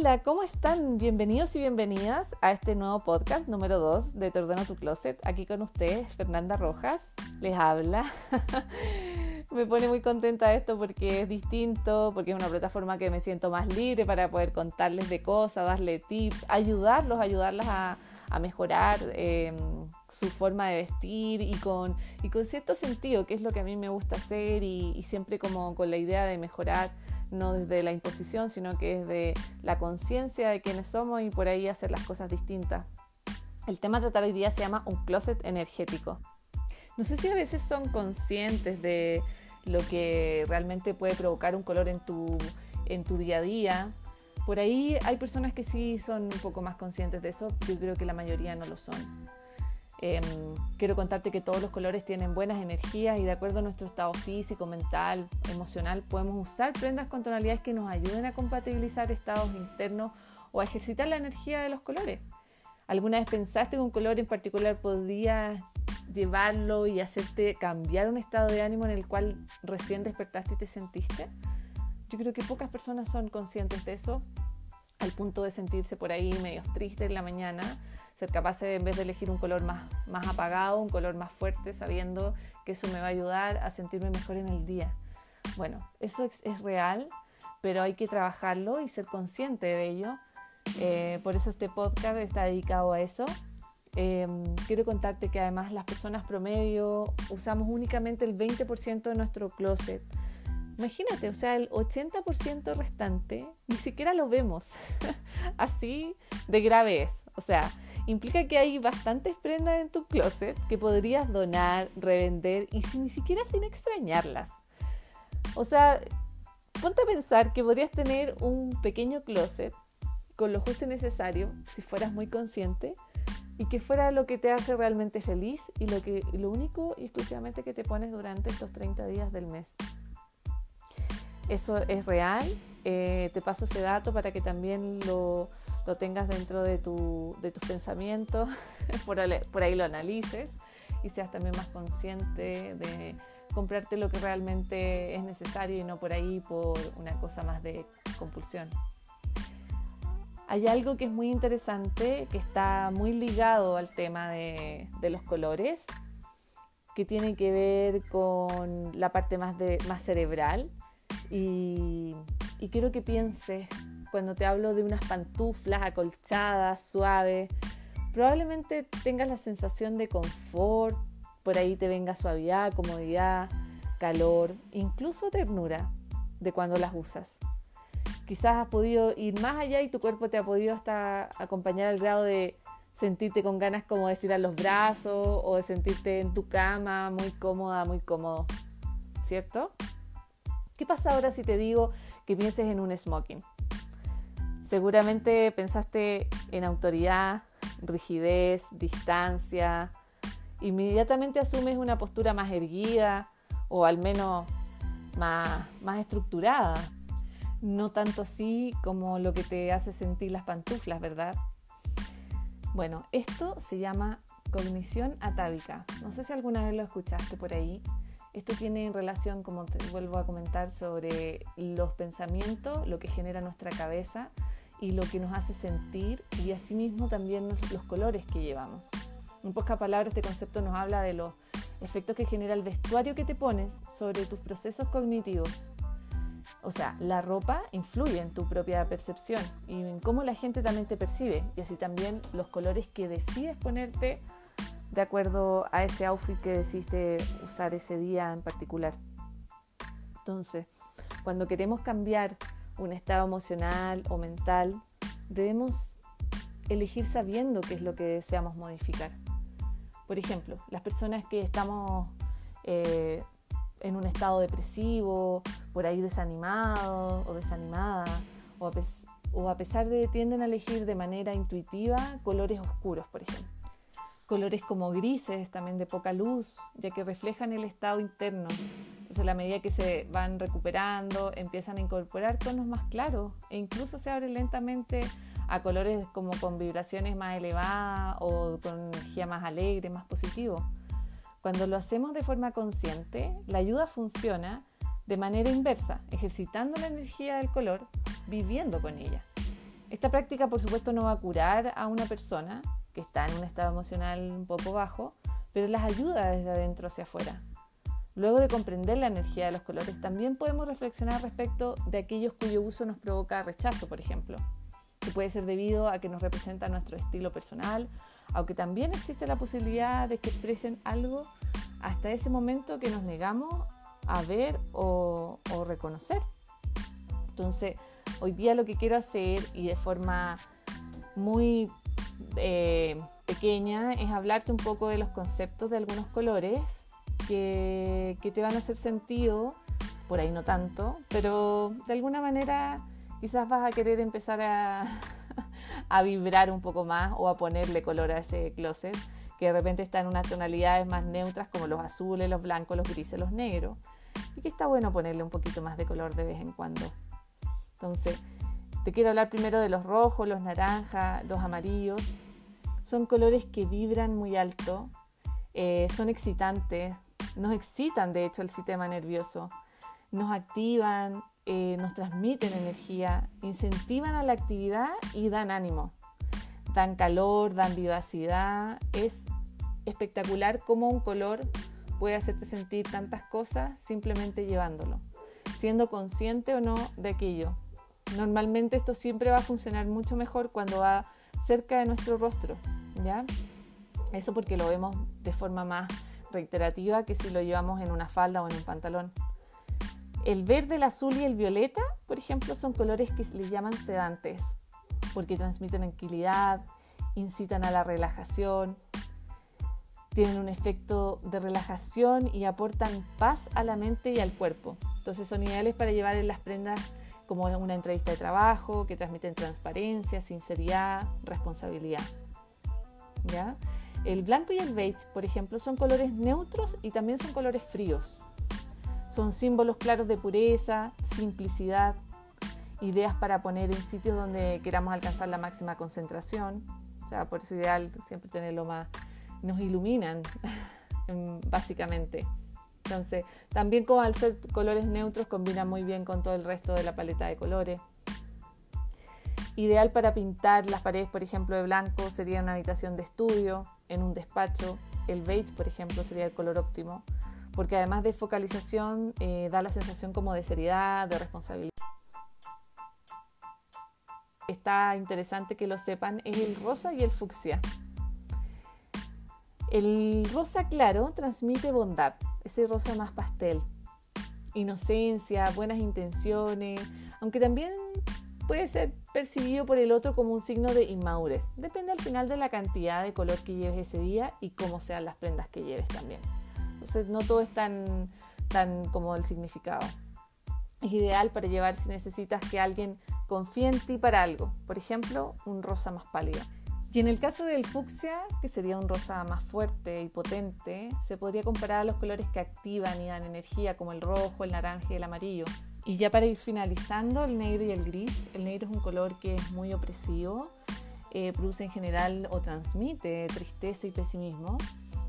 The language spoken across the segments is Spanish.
Hola, ¿cómo están? Bienvenidos y bienvenidas a este nuevo podcast número 2 de Te ordeno tu closet. Aquí con ustedes, Fernanda Rojas, les habla. me pone muy contenta esto porque es distinto, porque es una plataforma que me siento más libre para poder contarles de cosas, darle tips, ayudarlos, ayudarlas a, mejorar em, su forma de vestir y con, cierto sentido, que es lo que a mí me gusta hacer y, y siempre como con la idea de mejorar no desde la imposición, sino que es de la conciencia de quiénes somos y por ahí hacer las cosas distintas. El tema a tratar hoy día se llama un closet energético. No sé si a veces son conscientes de lo que realmente puede provocar un color en tu, en tu día a día. Por ahí hay personas que sí son un poco más conscientes de eso, yo creo que la mayoría no lo son. Em, quiero contarte que todos los colores tienen buenas energías y de acuerdo a nuestro estado físico, mental, emocional, podemos usar prendas con tonalidades que nos ayuden a compatibilizar estados internos o a ejercitar la energía de los colores. ¿Alguna vez pensaste que un color en particular podría llevarlo y hacerte cambiar un estado de ánimo en el cual recién despertaste y te sentiste? Yo creo que pocas personas son conscientes de eso al punto de sentirse por ahí medio triste en la mañana ser capaz de, en vez de elegir un color más, más apagado, un color más fuerte, sabiendo que eso me va a ayudar a sentirme mejor en el día. Bueno, eso es, real, pero hay que trabajarlo y ser consciente de ello. Eh, por eso este podcast está dedicado a eso. Em, quiero contarte que además las personas promedio usamos únicamente el 20% de nuestro closet. Imagínate, o sea, el 80% restante ni siquiera lo vemos. Así de grave es. O sea, implica que hay bastantes prendas en tu closet que podrías donar, revender y sin, ni siquiera sin extrañarlas. O sea, ponte a pensar que podrías tener un pequeño closet con lo justo y necesario si fueras muy consciente y que fuera lo que te hace realmente feliz y lo, que, lo único y exclusivamente que te pones durante estos 30 días del mes. Eso es real, eh, te paso ese dato para que también lo, lo tengas dentro de, tu, de tus pensamientos, por, ahí lo analices y seas también más consciente de comprarte lo que realmente es necesario y no por ahí por una cosa más de compulsión. Hay algo que es muy interesante, que está muy ligado al tema de, los colores, que tiene que ver con la parte más, de, más cerebral. Y, y quiero que pienses cuando te hablo de unas pantuflas acolchadas, suaves, probablemente tengas la sensación de confort, por ahí te venga suavidad, comodidad, calor, incluso ternura de cuando las usas. Quizás has podido ir más allá y tu cuerpo te ha podido hasta acompañar al grado de sentirte con ganas como de estirar los brazos o de sentirte en tu cama muy cómoda, muy cómodo, ¿cierto? ¿Qué pasa ahora si te digo que pienses en un smoking? Seguramente pensaste en autoridad, rigidez, distancia. Inmediatamente asumes una postura más erguida o al menos más, más estructurada. No tanto así como lo que te hace sentir las pantuflas, ¿verdad? Bueno, esto se llama cognición atávica. No sé si alguna vez lo escuchaste por ahí. Esto tiene relación, como te vuelvo a comentar, sobre los pensamientos, lo que genera nuestra cabeza y lo que nos hace sentir y asimismo también los colores que llevamos. En pocas palabras, este concepto nos habla de los efectos que genera el vestuario que te pones sobre tus procesos cognitivos. O sea, la ropa influye en tu propia percepción y en cómo la gente también te percibe y así también los colores que decides ponerte de acuerdo a ese outfit que decidiste usar ese día en particular. Entonces, cuando queremos cambiar un estado emocional o mental, debemos elegir sabiendo qué es lo que deseamos modificar. Por ejemplo, las personas que estamos eh, en un estado depresivo, por ahí desanimado o desanimada, o o a pesar de tienden a elegir de manera intuitiva colores oscuros, por ejemplo. Colores como grises, también de poca luz, ya que reflejan el estado interno entonces, la medida que se van recuperando, empiezan a incorporar tonos más claros e incluso se abren lentamente a colores como con vibraciones más elevadas o con energía más alegre, más positivo. Cuando lo hacemos de forma consciente, la ayuda funciona de manera inversa, ejercitando la energía del color, viviendo con ella. Esta práctica, por supuesto, no va a curar a una persona que está en un estado emocional un poco bajo, pero las ayuda desde adentro hacia afuera. Luego de comprender la energía de los colores, también podemos reflexionar respecto de aquellos cuyo uso nos provoca rechazo, por ejemplo, que puede ser debido a que nos representa nuestro estilo personal, aunque también existe la posibilidad de que expresen algo hasta ese momento que nos negamos a ver o, reconocer. Entonces, hoy día lo que quiero hacer y de forma muy eh, pequeña es hablarte un poco de los conceptos de algunos colores que, te van a hacer sentido, por ahí no tanto, pero de alguna manera quizás vas a querer empezar a, a vibrar un poco más o a ponerle color a ese closet que de repente está en unas tonalidades más neutras como los azules, los blancos, los grises, los negros. Y que está bueno ponerle un poquito más de color de vez en cuando. Entonces, te quiero hablar primero de los rojos, los naranjas, los amarillos. Son colores que vibran muy alto, eh, son excitantes, nos excitan de hecho el sistema nervioso, nos activan, eh, nos transmiten energía, incentivan a la actividad y dan ánimo. Dan calor, dan vivacidad. Es espectacular cómo un color puede hacerte sentir tantas cosas simplemente llevándolo, siendo consciente o no de aquello. Normalmente esto siempre va a funcionar mucho mejor cuando va cerca de nuestro rostro, ¿ya? Eso porque lo vemos de forma más reiterativa que si lo llevamos en una falda o en un pantalón. El verde, el azul y el violeta, por ejemplo, son colores que les llaman sedantes, porque transmiten tranquilidad, incitan a la relajación, tienen un efecto de relajación y aportan paz a la mente y al cuerpo. Entonces son ideales para llevar en las prendas como una entrevista de trabajo, que transmiten transparencia, sinceridad, responsabilidad. ¿Ya? El blanco y el beige, por ejemplo, son colores neutros y también son colores fríos. Son símbolos claros de pureza, simplicidad, ideas para poner en sitios donde queramos alcanzar la máxima concentración. O sea, por eso ideal siempre tenerlo más... Nos iluminan, básicamente. Entonces, también como al ser colores neutros combina muy bien con todo el resto de la paleta de colores. Ideal para pintar las paredes, por ejemplo, de blanco sería una habitación de estudio, en un despacho. El beige, por ejemplo, sería el color óptimo, porque además de focalización eh, da la sensación como de seriedad, de responsabilidad. Está interesante que lo sepan, es el rosa y el fucsia. El rosa claro transmite bondad, ese rosa más pastel, inocencia, buenas intenciones, aunque también puede ser percibido por el otro como un signo de inmadurez. Depende al final de la cantidad de color que lleves ese día y cómo sean las prendas que lleves también. Entonces no todo es tan, tan como el significado. Es ideal para llevar si necesitas que alguien confíe en ti para algo. Por ejemplo, un rosa más pálido. Y en el caso del fucsia, que sería un rosa más fuerte y potente, se podría comparar a los colores que activan y dan energía, como el rojo, el naranja y el amarillo. Y ya para ir finalizando, el negro y el gris. El negro es un color que es muy opresivo, eh, produce en general o transmite tristeza y pesimismo.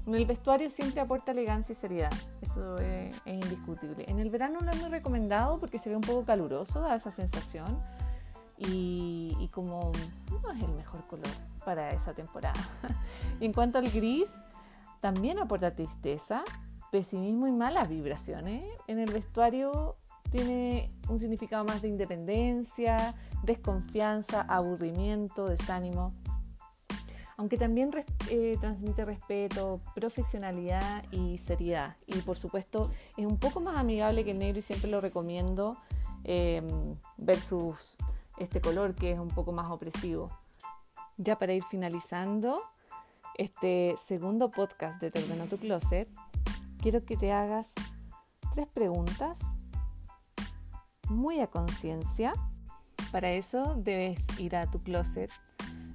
En el vestuario siempre aporta elegancia y seriedad, eso es, indiscutible. En el verano no es muy recomendado porque se ve un poco caluroso, da esa sensación. Y, y como no es el mejor color para esa temporada. y en cuanto al gris, también aporta tristeza, pesimismo y malas vibraciones. En el vestuario tiene un significado más de independencia, desconfianza, aburrimiento, desánimo, aunque también eh, transmite respeto, profesionalidad y seriedad. Y por supuesto es un poco más amigable que el negro y siempre lo recomiendo em, versus este color que es un poco más opresivo. Ya para ir finalizando este segundo podcast de Te ordeno tu closet, quiero que te hagas tres preguntas muy a conciencia. Para eso debes ir a tu closet,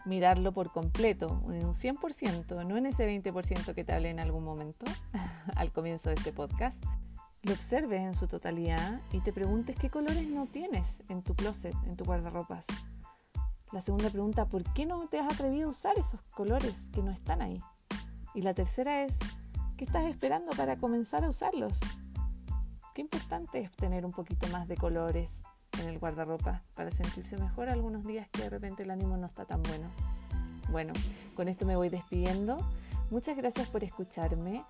mirarlo por completo, en un 100%, no en ese 20% que te hablé en algún momento al comienzo de este podcast. Lo observes en su totalidad y te preguntes qué colores no tienes en tu closet, en tu guardarropas. La segunda pregunta, ¿por qué no te has atrevido a usar esos colores que no están ahí? Y la tercera es, ¿qué estás esperando para comenzar a usarlos? Qué importante es tener un poquito más de colores en el guardarropa para sentirse mejor algunos días que de repente el ánimo no está tan bueno. Bueno, con esto me voy despidiendo. Muchas gracias por escucharme.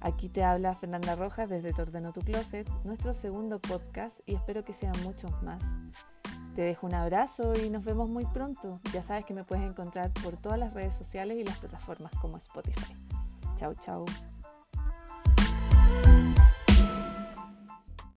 Aquí te habla Fernanda Rojas desde Te Ordeno Tu Closet, nuestro segundo podcast y espero que sean muchos más. Te dejo un abrazo y nos vemos muy pronto. Ya sabes que me puedes encontrar por todas las redes sociales y las plataformas como Spotify. Chao, chao.